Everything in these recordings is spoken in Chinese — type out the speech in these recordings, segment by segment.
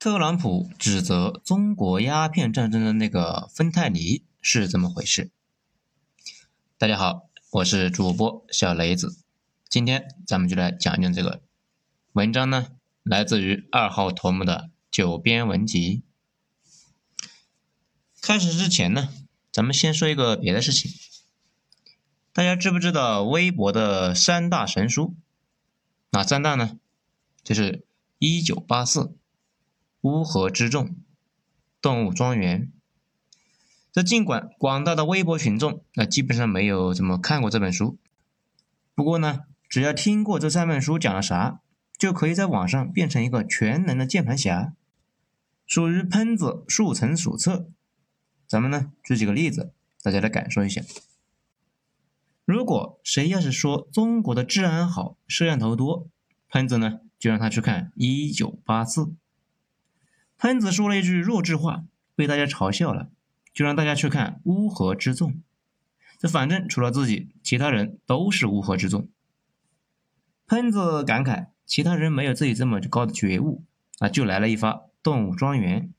特朗普指责中国鸦片战争的那个芬太尼是怎么回事？大家好，我是主播小雷子，今天咱们就来讲讲这个文章呢，来自于二号头目的九编文集。开始之前呢，咱们先说一个别的事情，大家知不知道微博的三大神书？哪三大呢？就是一九八四。乌合之众，动物庄园。这尽管广大的微博群众那基本上没有怎么看过这本书，不过呢，只要听过这三本书讲了啥，就可以在网上变成一个全能的键盘侠，属于喷子速成手册。咱们呢举几个例子，大家来感受一下。如果谁要是说中国的治安好，摄像头多，喷子呢就让他去看《一九八四》。喷子说了一句弱智话，被大家嘲笑了，就让大家去看《乌合之众》。这反正除了自己，其他人都是乌合之众。喷子感慨，其他人没有自己这么高的觉悟啊，就来了一发《动物庄园》。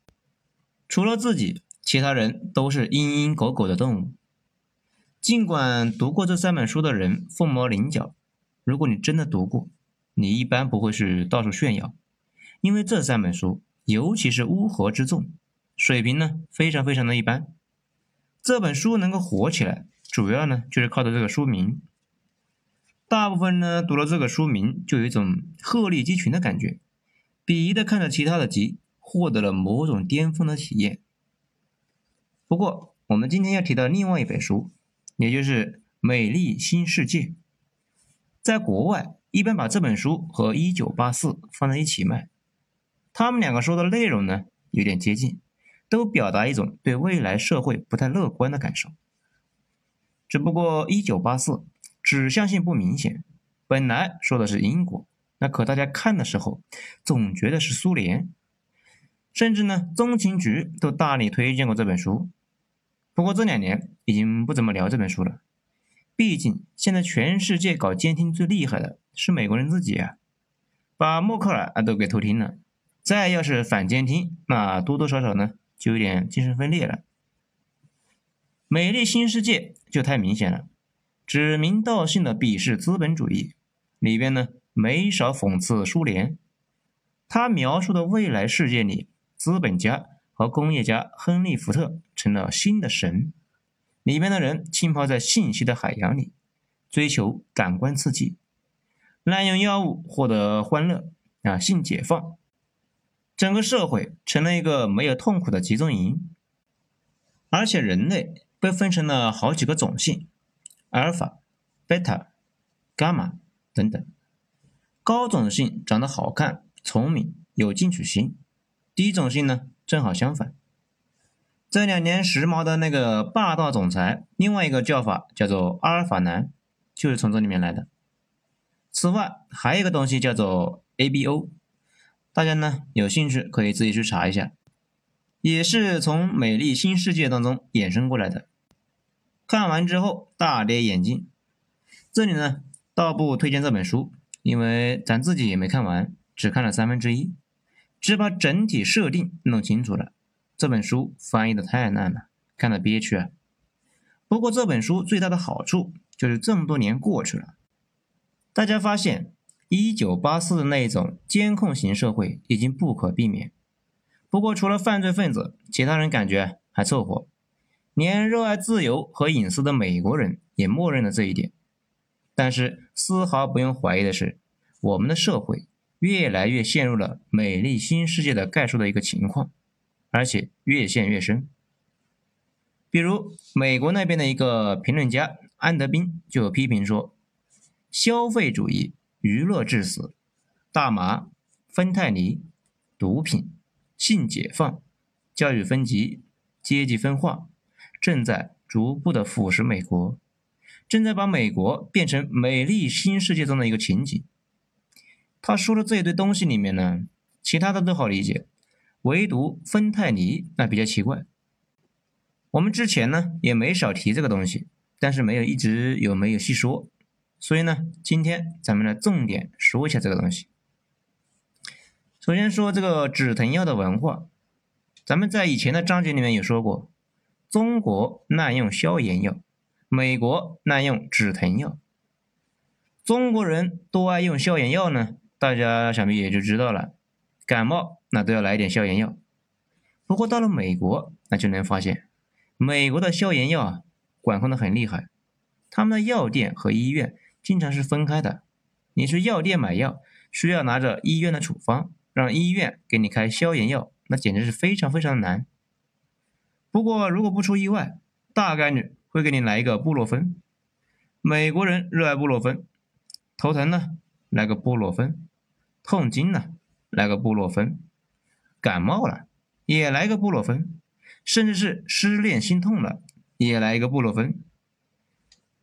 除了自己，其他人都是鹰鹰狗狗的动物。尽管读过这三本书的人凤毛麟角，如果你真的读过，你一般不会去到处炫耀，因为这三本书。尤其是乌合之众，水平呢非常非常的一般。这本书能够火起来，主要呢就是靠的这个书名。大部分呢读了这个书名，就有一种鹤立鸡群的感觉，鄙夷的看着其他的集，获得了某种巅峰的体验。不过，我们今天要提到另外一本书，也就是《美丽新世界》。在国外，一般把这本书和《一九八四》放在一起卖。他们两个说的内容呢，有点接近，都表达一种对未来社会不太乐观的感受。只不过一九八四指向性不明显，本来说的是英国，那可大家看的时候总觉得是苏联，甚至呢中情局都大力推荐过这本书。不过这两年已经不怎么聊这本书了，毕竟现在全世界搞监听最厉害的是美国人自己啊，把默克尔啊都给偷听了。再要是反监听，那多多少少呢，就有点精神分裂了。美丽新世界就太明显了，指名道姓的鄙视资本主义，里边呢没少讽刺苏联。他描述的未来世界里，资本家和工业家亨利·福特成了新的神，里边的人浸泡在信息的海洋里，追求感官刺激，滥用药物获得欢乐啊，性解放。整个社会成了一个没有痛苦的集中营，而且人类被分成了好几个种姓：阿尔法、贝塔、伽马等等。高种姓长得好看、聪明、有进取心；低种姓呢，正好相反。这两年时髦的那个霸道总裁，另外一个叫法叫做阿尔法男，就是从这里面来的。此外，还有一个东西叫做 ABO。大家呢有兴趣可以自己去查一下，也是从《美丽新世界》当中衍生过来的。看完之后大跌眼镜。这里呢倒不推荐这本书，因为咱自己也没看完，只看了三分之一，只把整体设定弄清楚了。这本书翻译的太烂了，看得憋屈啊。不过这本书最大的好处就是这么多年过去了，大家发现。一九八四的那一种监控型社会已经不可避免。不过，除了犯罪分子，其他人感觉还凑合。连热爱自由和隐私的美国人也默认了这一点。但是，丝毫不用怀疑的是，我们的社会越来越陷入了美丽新世界的概述的一个情况，而且越陷越深。比如，美国那边的一个评论家安德宾就批评说：“消费主义。”娱乐致死，大麻、芬太尼、毒品、性解放、教育分级、阶级分化，正在逐步的腐蚀美国，正在把美国变成美丽新世界中的一个情景。他说的这一堆东西里面呢，其他的都好理解，唯独芬太尼那比较奇怪。我们之前呢也没少提这个东西，但是没有一直有没有细说。所以呢，今天咱们来重点说一下这个东西。首先说这个止疼药的文化，咱们在以前的章节里面有说过，中国滥用消炎药，美国滥用止疼药。中国人多爱用消炎药呢，大家想必也就知道了，感冒那都要来点消炎药。不过到了美国，那就能发现，美国的消炎药啊，管控的很厉害，他们的药店和医院经常是分开的，你去药店买药，需要拿着医院的处方。让医院给你开消炎药，那简直是非常非常难。不过如果不出意外，大概率会给你来一个布洛芬。美国人热爱布洛芬，头疼呢来个布洛芬，痛经呢来个布洛芬，感冒了也来个布洛芬，甚至是失恋心痛了也来一个布洛芬。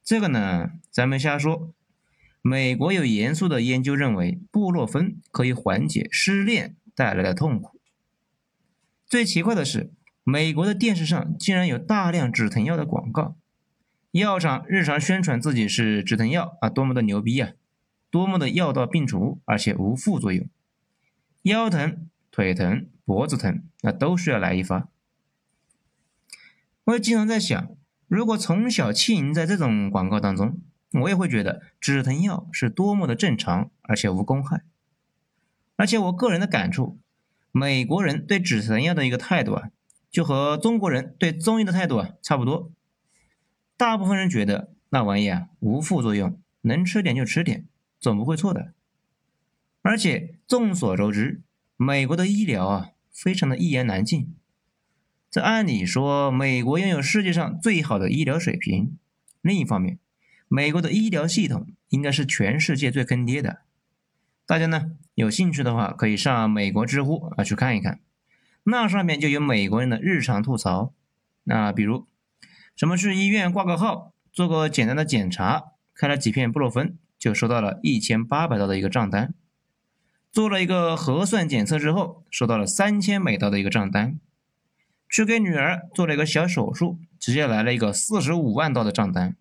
这个呢，咱们瞎说。美国有严肃的研究认为，布洛芬可以缓解失恋带来的痛苦。最奇怪的是，美国的电视上竟然有大量止疼药的广告，药厂日常宣传自己是止疼药啊，多么的牛逼啊，多么的药到病除，而且无副作用。腰疼、腿疼、脖子疼，那都需要来一发。我也经常在想，如果从小浸淫在这种广告当中。我也会觉得止疼药是多么的正常，而且无公害。而且我个人的感触，美国人对止疼药的一个态度啊，就和中国人对中医的态度啊差不多。大部分人觉得那玩意啊无副作用，能吃点就吃点，总不会错的。而且众所周知，美国的医疗啊非常的一言难尽。这按理说，美国拥有世界上最好的医疗水平。另一方面，美国的医疗系统应该是全世界最坑爹的。大家呢有兴趣的话，可以上美国知乎啊去看一看，那上面就有美国人的日常吐槽。那比如，什么去医院挂个号，做个简单的检查，开了几片布洛芬，就收到了一千八百刀的一个账单；做了一个核酸检测之后，收到了三千美刀的一个账单；去给女儿做了一个小手术，直接来了一个四十五万刀的账单。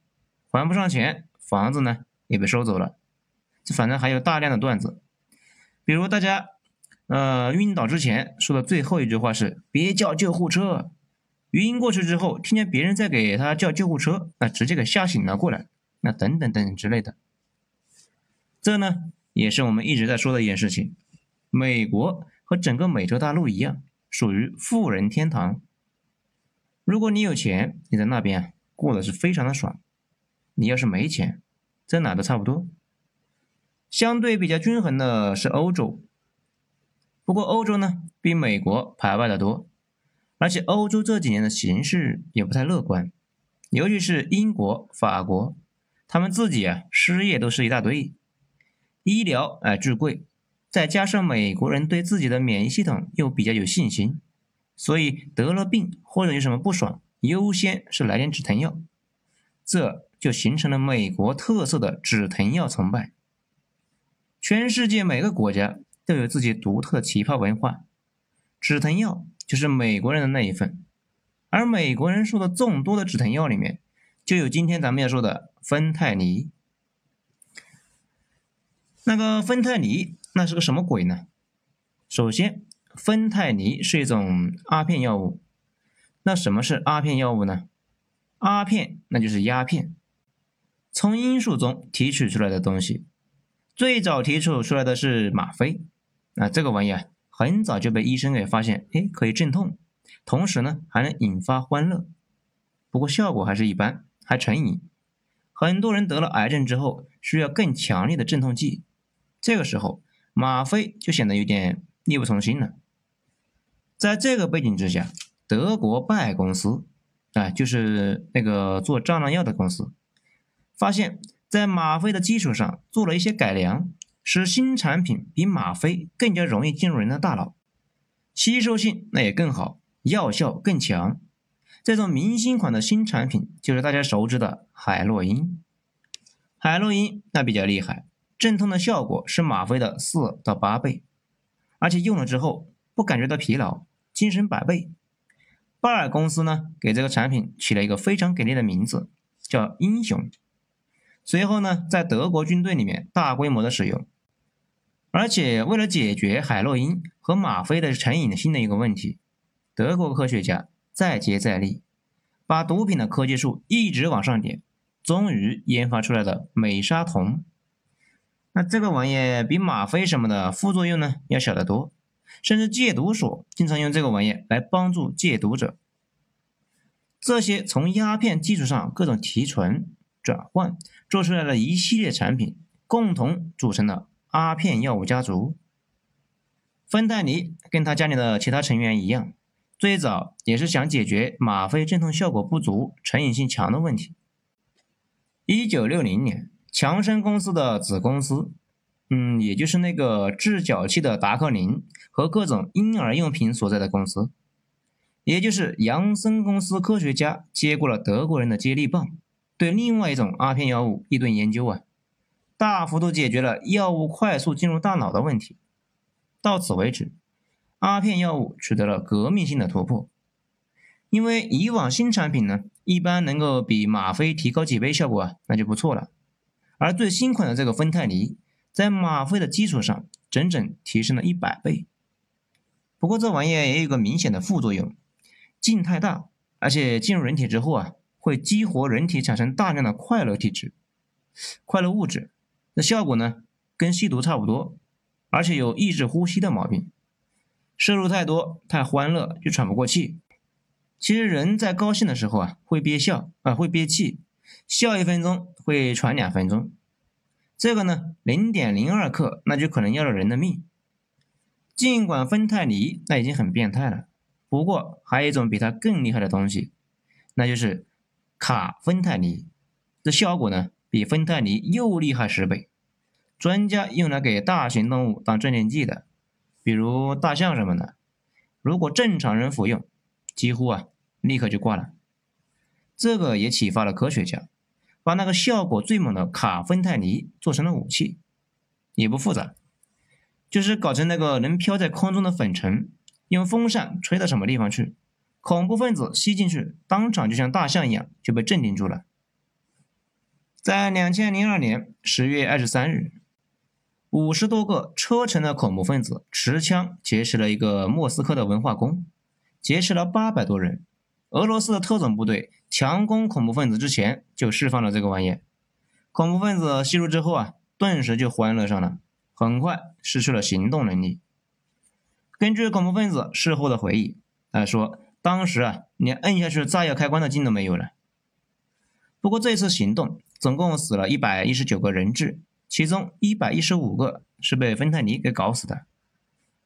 还不上钱，房子呢也被收走了。这反正还有大量的段子，比如大家呃晕倒之前说的最后一句话是“别叫救护车”，晕过去之后听见别人在给他叫救护车，那直接给吓醒了过来，那等等等之类的。这呢也是我们一直在说的一件事情。美国和整个美洲大陆一样，属于富人天堂。如果你有钱，你在那边过得是非常的爽。你要是没钱，在哪都差不多。相对比较均衡的是欧洲，不过欧洲呢比美国排外的多，而且欧洲这几年的形势也不太乐观，尤其是英国、法国，他们自己啊失业都是一大堆，医疗哎巨贵，再加上美国人对自己的免疫系统又比较有信心，所以得了病或者有什么不爽，优先是来点止疼药，这。就形成了美国特色的止疼药崇拜。全世界每个国家都有自己独特的奇葩文化，止疼药就是美国人的那一份。而美国人说的众多的止疼药里面，就有今天咱们要说的芬太尼。那个芬太尼那是个什么鬼呢？首先，芬太尼是一种阿片药物。那什么是阿片药物呢？阿片那就是鸦片。从罂粟中提取出来的东西，最早提取出来的是吗啡。那这个玩意啊，很早就被医生给发现，哎，可以镇痛，同时呢还能引发欢乐。不过效果还是一般，还成瘾。很多人得了癌症之后，需要更强烈的镇痛剂，这个时候吗啡就显得有点力不从心了。在这个背景之下，德国拜公司，啊，就是那个做蟑螂药的公司。发现，在吗啡的基础上做了一些改良，使新产品比吗啡更加容易进入人的大脑，吸收性那也更好，药效更强。这种明星款的新产品就是大家熟知的海洛因。海洛因那比较厉害，镇痛的效果是吗啡的四到八倍，而且用了之后不感觉到疲劳，精神百倍。拜耳公司呢给这个产品起了一个非常给力的名字，叫英雄。随后呢，在德国军队里面大规模的使用。而且为了解决海洛因和吗啡的成瘾性的一个问题，德国科学家再接再厉，把毒品的科技树一直往上点，终于研发出来了美沙酮。那这个玩意比吗啡什么的副作用呢要小得多，甚至戒毒所经常用这个玩意来帮助戒毒者。这些从鸦片基础上各种提纯、转换做出来的一系列产品，共同组成了阿片药物家族。芬太尼跟他家里的其他成员一样，最早也是想解决吗啡镇痛效果不足、成瘾性强的问题。一九六零年，强生公司的子公司，嗯，也就是那个治脚气的达克宁和各种婴儿用品所在的公司。也就是杨森公司科学家接过了德国人的接力棒，对另外一种阿片药物一顿研究啊，大幅度解决了药物快速进入大脑的问题。到此为止，阿片药物取得了革命性的突破。因为以往新产品呢，一般能够比吗啡提高几倍效果啊，那就不错了。而最新款的这个芬太尼，在吗啡的基础上整整提升了一百倍。不过这玩意也有个明显的副作用。劲太大，而且进入人体之后啊，会激活人体产生大量的快乐体质、快乐物质。那效果呢，跟吸毒差不多，而且有抑制呼吸的毛病。摄入太多、太欢乐就喘不过气。其实人在高兴的时候啊，会憋笑啊，会憋气，笑一分钟会喘两分钟。这个呢，零点零二克，那就可能要了人的命。尽管芬太尼那已经很变态了。不过还有一种比它更厉害的东西，那就是卡芬太尼。这效果呢，比芬太尼又厉害十倍。专家用来给大型动物当镇定剂的，比如大象什么的。如果正常人服用，几乎啊立刻就挂了。这个也启发了科学家，把那个效果最猛的卡芬泰尼做成了武器，也不复杂，就是搞成那个能飘在空中的粉尘。用风扇吹到什么地方去，恐怖分子吸进去，当场就像大象一样就被镇定住了。在两千零二年十月二十三日，五十多个车臣的恐怖分子持枪劫持了一个莫斯科的文化宫，劫持了八百多人。俄罗斯的特种部队强攻恐怖分子之前就释放了这个玩意，恐怖分子吸入之后啊，顿时就欢乐上了，很快失去了行动能力。根据恐怖分子事后的回忆，啊说当时啊连摁下去炸药开关的劲都没有了。不过这次行动总共死了一百一十九个人质，其中一百一十五个是被芬太尼给搞死的。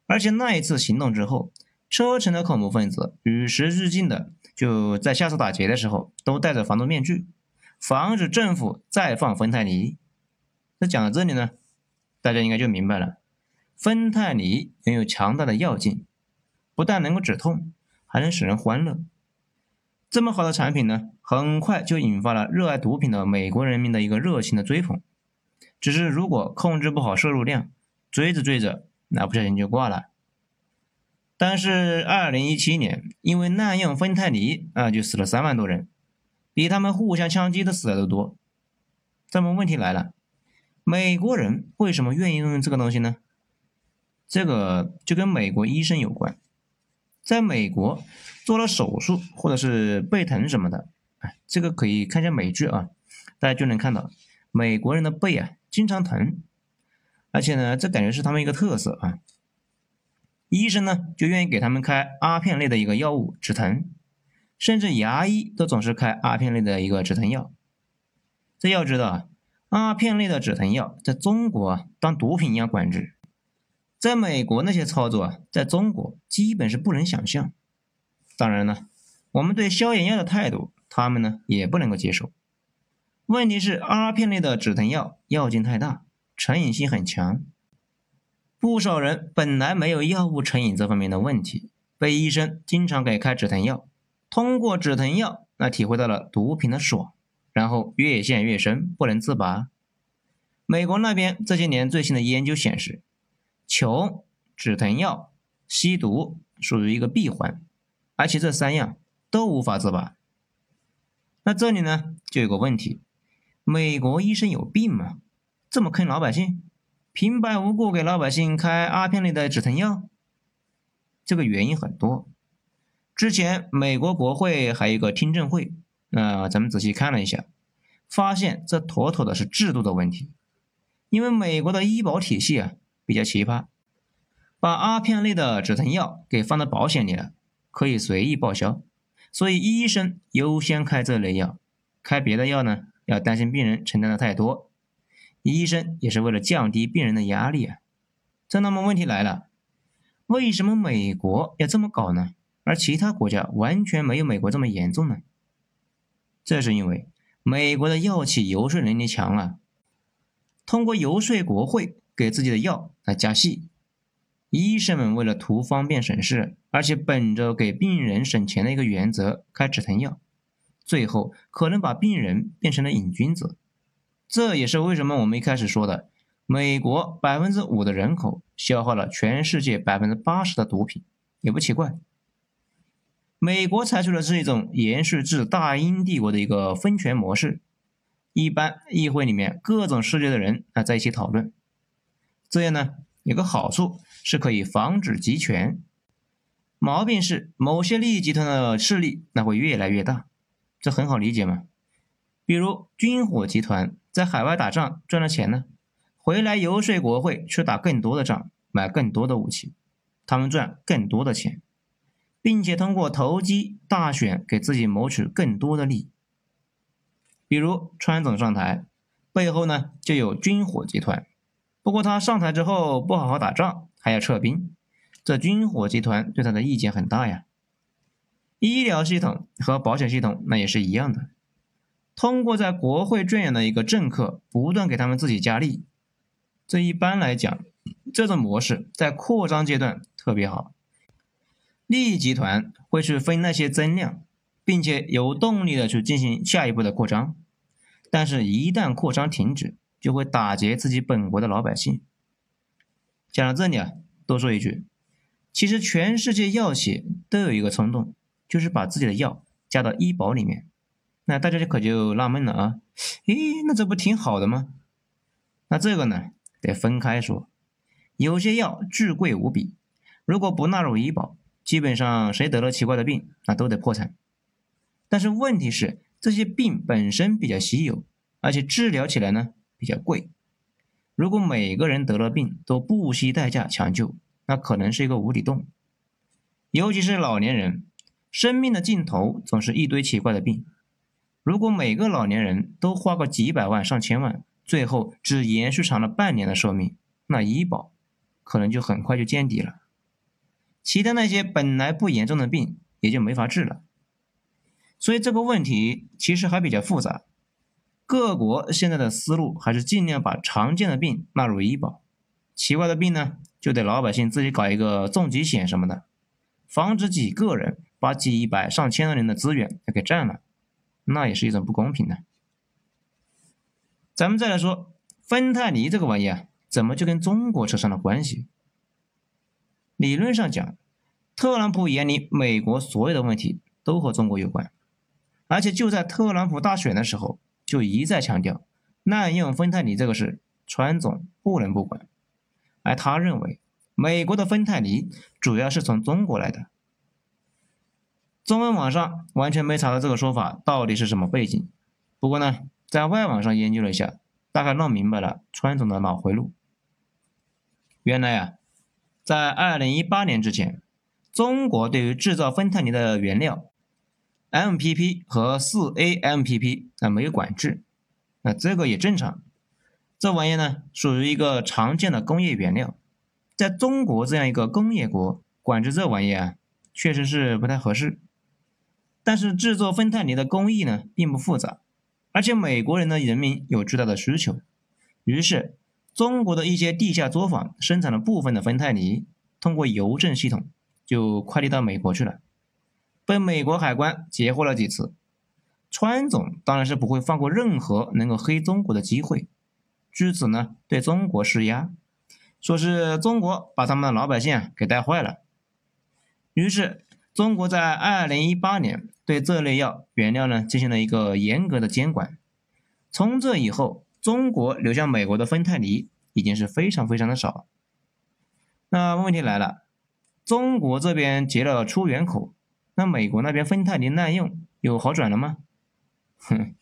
而且那一次行动之后，车臣的恐怖分子与时俱进的就在下次打劫的时候都戴着防毒面具，防止政府再放芬太尼。那讲到这里呢，大家应该就明白了。芬太尼拥有强大的药劲，不但能够止痛，还能使人欢乐。这么好的产品呢，很快就引发了热爱毒品的美国人民的一个热情的追捧。只是如果控制不好摄入量，追着追着，那不小心就挂了。但是二零一七年，因为滥用芬太尼啊，就死了三万多人，比他们互相枪击的死的都多。那么问题来了，美国人为什么愿意用这个东西呢？这个就跟美国医生有关，在美国做了手术或者是背疼什么的，哎，这个可以看一下美剧啊，大家就能看到美国人的背啊经常疼，而且呢，这感觉是他们一个特色啊。医生呢就愿意给他们开阿片类的一个药物止疼，甚至牙医都总是开阿片类的一个止疼药。这要知道啊，阿片类的止疼药在中国啊当毒品一样管制。在美国那些操作啊，在中国基本是不能想象。当然了，我们对消炎药的态度，他们呢也不能够接受。问题是阿片类的止疼药药劲太大，成瘾性很强。不少人本来没有药物成瘾这方面的问题，被医生经常给开止疼药，通过止疼药那体会到了毒品的爽，然后越陷越深，不能自拔。美国那边这些年最新的研究显示。穷、止疼药、吸毒属于一个闭环，而且这三样都无法自拔。那这里呢就有个问题：美国医生有病吗？这么坑老百姓？平白无故给老百姓开阿片类的止疼药？这个原因很多。之前美国国会还有一个听证会，那咱们仔细看了一下，发现这妥妥的是制度的问题。因为美国的医保体系啊比较奇葩，把阿片类的止疼药给放到保险里了，可以随意报销，所以医生优先开这类药，开别的药呢要担心病人承担的太多。医生也是为了降低病人的压力啊。这那么问题来了，为什么美国要这么搞呢？而其他国家完全没有美国这么严重呢？这是因为美国的药企游说能力强啊，通过游说国会给自己的药来加戏。医生们为了图方便省事，而且本着给病人省钱的一个原则开止疼药，最后可能把病人变成了瘾君子。这也是为什么我们一开始说的，美国百分之五的人口消耗了全世界百分之八十的毒品，也不奇怪。美国采取的是一种延续至大英帝国的一个分权模式，一般议会里面各种势力的人啊在一起讨论，这样呢有个好处是可以防止集权，毛病是某些利益集团的势力那会越来越大，这很好理解嘛。比如军火集团在海外打仗赚了钱呢，回来游说国会去打更多的仗，买更多的武器，他们赚更多的钱，并且通过投机大选给自己谋取更多的利益。比如川总上台，背后呢就有军火集团，不过他上台之后不好好打仗，还要撤兵，这军火集团对他的意见很大呀。医疗系统和保险系统那也是一样的。通过在国会圈养的一个政客，不断给他们自己加力。这一般来讲，这种模式在扩张阶段特别好。利益集团会去分那些增量，并且有动力的去进行下一步的扩张。但是，一旦扩张停止，就会打劫自己本国的老百姓。讲到这里啊，多说一句，其实全世界药企都有一个冲动，就是把自己的药加到医保里面。那大家就可就纳闷了啊，咦，那这不挺好的吗？那这个呢，得分开说。有些药巨贵无比，如果不纳入医保，基本上谁得了奇怪的病，那都得破产。但是问题是，这些病本身比较稀有，而且治疗起来呢比较贵。如果每个人得了病都不惜代价抢救，那可能是一个无底洞。尤其是老年人，生命的尽头总是一堆奇怪的病。如果每个老年人都花个几百万上千万，最后只延续长了半年的寿命，那医保可能就很快就见底了。其他那些本来不严重的病也就没法治了。所以这个问题其实还比较复杂。各国现在的思路还是尽量把常见的病纳入医保，奇怪的病呢就得老百姓自己搞一个重疾险什么的，防止几个人把几百上千的人的资源给占了。那也是一种不公平的。咱们再来说，芬太尼这个玩意啊，怎么就跟中国扯上了关系？理论上讲，特朗普眼里美国所有的问题都和中国有关，而且就在特朗普大选的时候，就一再强调滥用芬太尼这个事，川总不能不管。而他认为，美国的芬太尼主要是从中国来的。中文网上完全没查到这个说法到底是什么背景，不过呢，在外网上研究了一下，大概弄明白了川总的脑回路。原来啊，在二零一八年之前，中国对于制造芬太尼的原料 MPP 和四 AMPP 啊没有管制，那这个也正常。这玩意呢，属于一个常见的工业原料，在中国这样一个工业国，管制这玩意啊，确实是不太合适。但是制作芬太尼的工艺呢，并不复杂，而且美国人的人民有巨大的需求，于是中国的一些地下作坊生产了部分的芬太尼，通过邮政系统就快递到美国去了，被美国海关截获了几次。川总当然是不会放过任何能够黑中国的机会，据此呢对中国施压，说是中国把他们的老百姓啊给带坏了，于是。中国在二零一八年对这类药原料呢进行了一个严格的监管。从这以后，中国流向美国的芬太尼已经是非常非常的少。那问题来了，中国这边结了出源口，那美国那边芬太尼滥用有好转了吗？哼，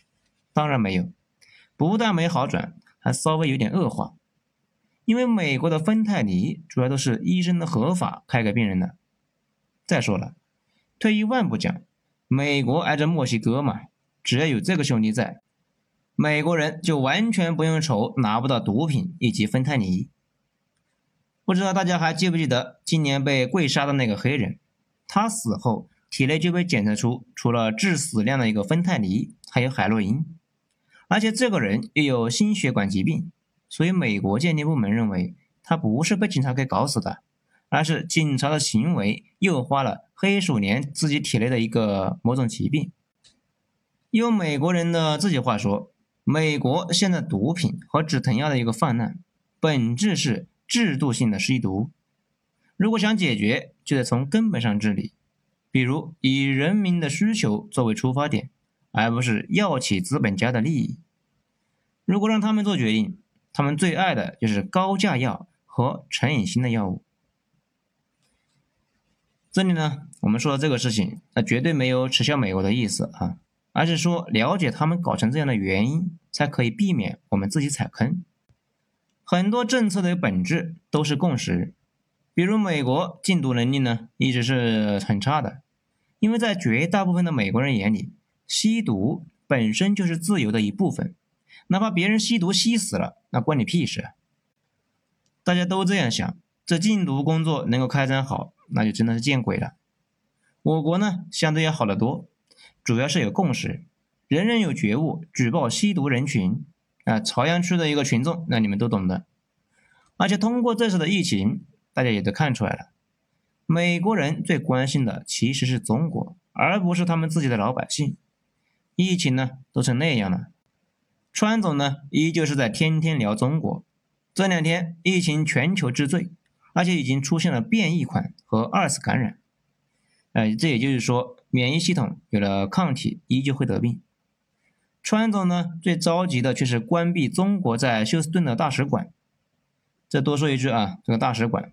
当然没有，不但没好转，还稍微有点恶化。因为美国的芬太尼主要都是医生的合法开给病人的。再说了，退一万步讲，美国挨着墨西哥嘛，只要有这个兄弟在，美国人就完全不用愁拿不到毒品以及芬太尼。不知道大家还记不记得今年被跪杀的那个黑人？他死后体内就被检测出除了致死量的一个芬太尼，还有海洛因，而且这个人又有心血管疾病。所以，美国鉴定部门认为他不是被警察给搞死的，而是警察的行为诱发了黑鼠年自己体内的一个某种疾病。用美国人的自己话说，美国现在毒品和止疼药的一个泛滥，本质是制度性的吸毒。如果想解决，就得从根本上治理，比如以人民的需求作为出发点，而不是药企资本家的利益。如果让他们做决定，他们最爱的就是高价药和成瘾性的药物。这里呢，我们说的这个事情，那绝对没有耻笑美国的意思啊，而是说了解他们搞成这样的原因，才可以避免我们自己踩坑。很多政策的本质都是共识，比如美国禁毒能力呢，一直是很差的，因为在绝大部分的美国人眼里，吸毒本身就是自由的一部分。哪怕别人吸毒吸死了，那关你屁事！大家都这样想，这禁毒工作能够开展好，那就真的是见鬼了。我国呢，相对要好得多，主要是有共识，人人有觉悟，举报吸毒人群啊。朝阳区的一个群众，那你们都懂的。而且通过这次的疫情，大家也都看出来了，美国人最关心的其实是中国，而不是他们自己的老百姓。疫情呢，都成那样了。川总呢，依旧是在天天聊中国。这两天疫情全球之最，而且已经出现了变异款和二次感染。呃，这也就是说，免疫系统有了抗体，依旧会得病。川总呢，最着急的却是关闭中国在休斯顿的大使馆。再多说一句啊，这个大使馆，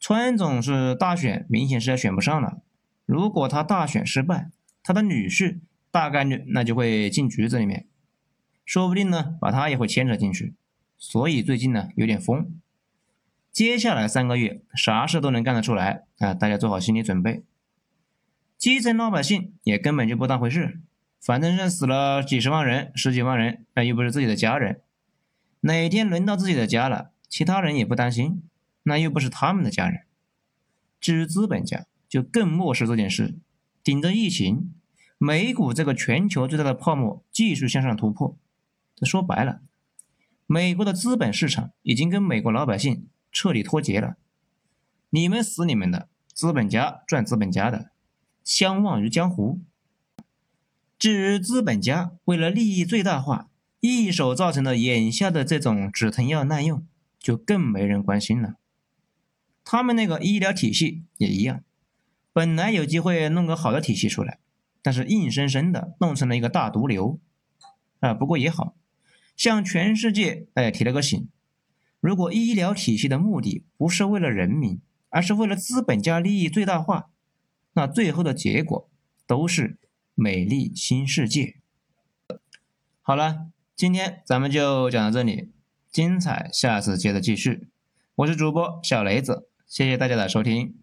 川总是大选，明显是要选不上了。如果他大选失败，他的女婿大概率那就会进局子里面。说不定呢，把他也会牵扯进去，所以最近呢有点疯。接下来三个月，啥事都能干得出来啊！大家做好心理准备。基层老百姓也根本就不当回事，反正是死了几十万人、十几万人，那又不是自己的家人。哪天轮到自己的家了，其他人也不担心，那又不是他们的家人。至于资本家，就更漠视这件事，顶着疫情，美股这个全球最大的泡沫继续向上突破。这说白了，美国的资本市场已经跟美国老百姓彻底脱节了。你们死你们的，资本家赚资本家的，相忘于江湖。至于资本家为了利益最大化，一手造成的眼下的这种止疼药滥用，就更没人关心了。他们那个医疗体系也一样，本来有机会弄个好的体系出来，但是硬生生的弄成了一个大毒瘤。啊，不过也好。向全世界哎提了个醒：如果医疗体系的目的不是为了人民，而是为了资本家利益最大化，那最后的结果都是美丽新世界。好了，今天咱们就讲到这里，精彩下次接着继续。我是主播小雷子，谢谢大家的收听。